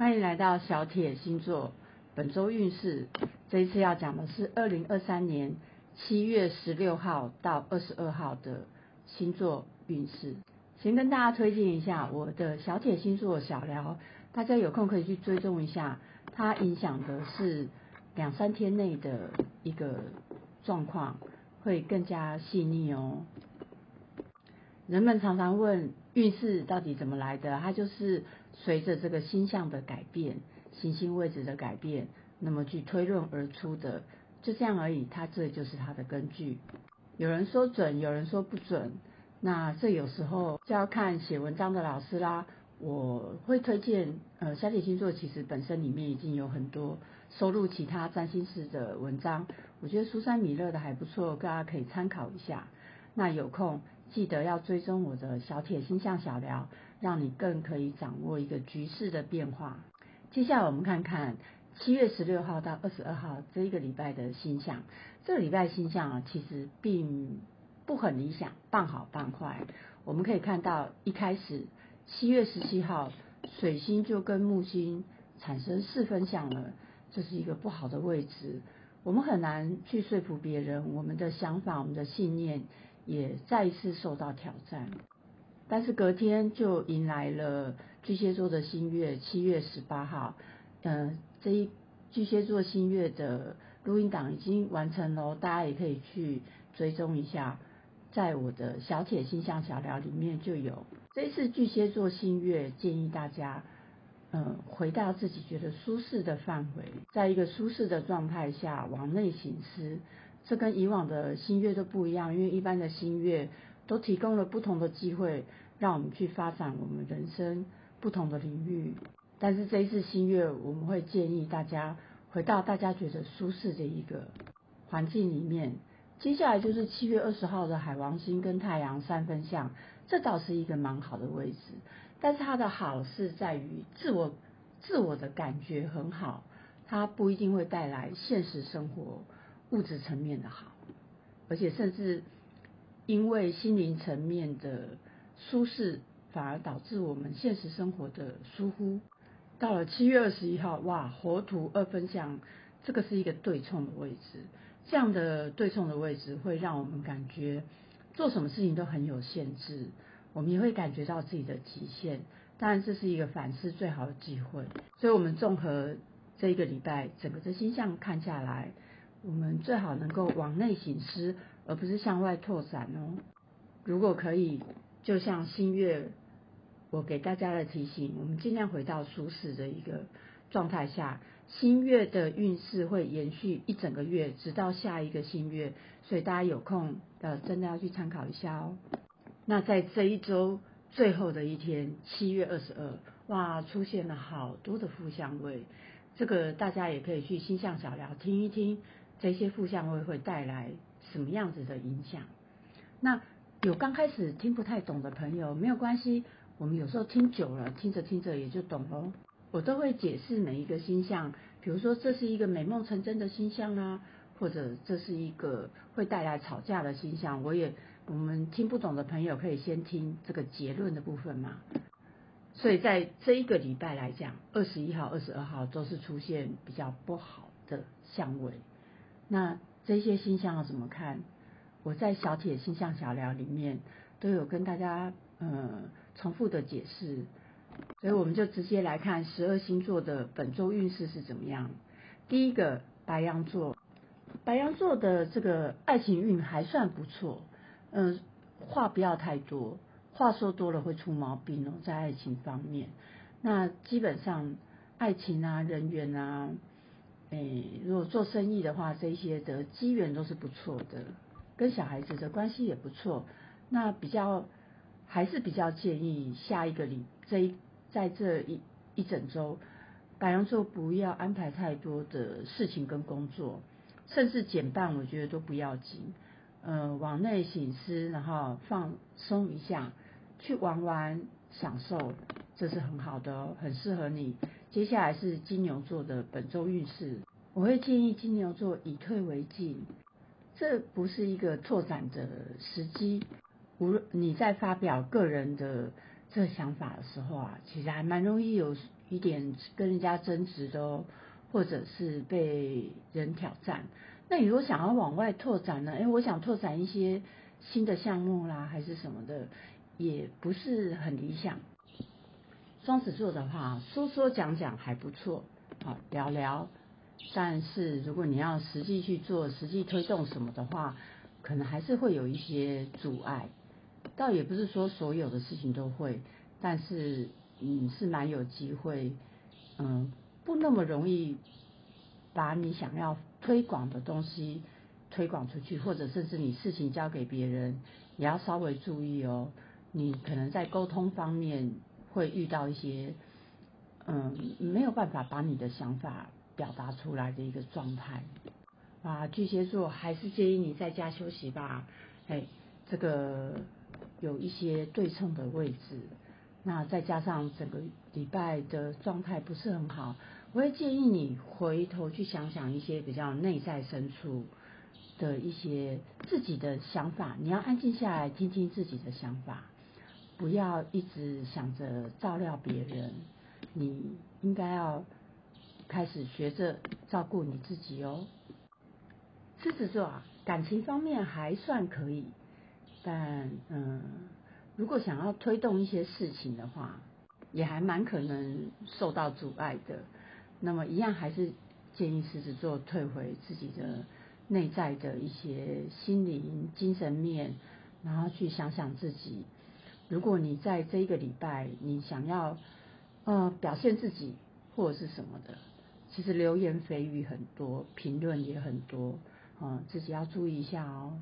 欢迎来到小铁星座本周运势。这一次要讲的是二零二三年七月十六号到二十二号的星座运势。先跟大家推荐一下我的小铁星座小聊，大家有空可以去追踪一下。它影响的是两三天内的一个状况，会更加细腻哦。人们常常问运势到底怎么来的，它就是随着这个星象的改变、行星位置的改变，那么去推论而出的，就这样而已。它这就是它的根据。有人说准，有人说不准，那这有时候就要看写文章的老师啦。我会推荐，呃，小铁星座其实本身里面已经有很多收录其他占星师的文章，我觉得苏珊米勒的还不错，大家可以参考一下。那有空记得要追踪我的小铁星象小聊，让你更可以掌握一个局势的变化。接下来我们看看七月十六号到二十二号这一个礼拜的星象。这个礼拜星象啊，其实并不很理想，半好半坏。我们可以看到一开始七月十七号，水星就跟木星产生四分相了，这是一个不好的位置。我们很难去说服别人，我们的想法、我们的信念。也再一次受到挑战，但是隔天就迎来了巨蟹座的新月，七月十八号。嗯，这一巨蟹座新月的录音档已经完成喽，大家也可以去追踪一下，在我的小铁星象小聊里面就有。这一次巨蟹座新月，建议大家，嗯，回到自己觉得舒适的范围，在一个舒适的状态下往内行思。这跟以往的新月都不一样，因为一般的新月都提供了不同的机会，让我们去发展我们人生不同的领域。但是这一次新月，我们会建议大家回到大家觉得舒适的一个环境里面。接下来就是七月二十号的海王星跟太阳三分相，这倒是一个蛮好的位置。但是它的好是在于自我自我的感觉很好，它不一定会带来现实生活。物质层面的好，而且甚至因为心灵层面的舒适，反而导致我们现实生活的疏忽。到了七月二十一号，哇，火土二分相，这个是一个对冲的位置。这样的对冲的位置会让我们感觉做什么事情都很有限制，我们也会感觉到自己的极限。当然，这是一个反思最好的机会。所以，我们综合这一个礼拜整个的星象看下来。我们最好能够往内行思，而不是向外拓展哦。如果可以，就像新月，我给大家的提醒，我们尽量回到舒适的一个状态下。新月的运势会延续一整个月，直到下一个新月，所以大家有空的真的要去参考一下哦。那在这一周最后的一天，七月二十二，哇，出现了好多的负相位，这个大家也可以去星象小聊听一听。这些负相位会带来什么样子的影响？那有刚开始听不太懂的朋友没有关系，我们有时候听久了，听着听着也就懂喽。我都会解释每一个星象，比如说这是一个美梦成真的星象啊，或者这是一个会带来吵架的星象。我也我们听不懂的朋友可以先听这个结论的部分嘛。所以在这一个礼拜来讲，二十一号、二十二号都是出现比较不好的相位。那这些星象要怎么看？我在小铁星象小聊里面都有跟大家呃重复的解释，所以我们就直接来看十二星座的本周运势是怎么样。第一个白羊座，白羊座的这个爱情运还算不错，嗯，话不要太多，话说多了会出毛病哦，在爱情方面，那基本上爱情啊，人缘啊。诶，如果做生意的话，这些的机缘都是不错的，跟小孩子的关系也不错。那比较还是比较建议下一个礼这一在这一一整周，白羊座不要安排太多的事情跟工作，甚至减半，我觉得都不要紧。呃，往内醒思，然后放松一下，去玩玩享受，这是很好的哦，很适合你。接下来是金牛座的本周运势，我会建议金牛座以退为进，这不是一个拓展的时机。无论你在发表个人的这想法的时候啊，其实还蛮容易有一点跟人家争执的哦，或者是被人挑战。那你如果想要往外拓展呢？哎，我想拓展一些新的项目啦，还是什么的，也不是很理想。双子座的话，说说讲讲还不错，好聊聊。但是如果你要实际去做、实际推动什么的话，可能还是会有一些阻碍。倒也不是说所有的事情都会，但是嗯是蛮有机会，嗯不那么容易把你想要推广的东西推广出去，或者甚至你事情交给别人，也要稍微注意哦。你可能在沟通方面会遇到一些嗯没有办法把你的想法表达出来的一个状态。啊，巨蟹座还是建议你在家休息吧。哎，这个。有一些对称的位置，那再加上整个礼拜的状态不是很好，我会建议你回头去想想一些比较内在深处的一些自己的想法，你要安静下来听听自己的想法，不要一直想着照料别人，你应该要开始学着照顾你自己哦。狮子座啊，感情方面还算可以。但嗯，如果想要推动一些事情的话，也还蛮可能受到阻碍的。那么一样还是建议狮子座退回自己的内在的一些心灵、精神面，然后去想想自己。如果你在这一个礼拜，你想要呃表现自己或者是什么的，其实流言蜚语很多，评论也很多，嗯，自己要注意一下哦。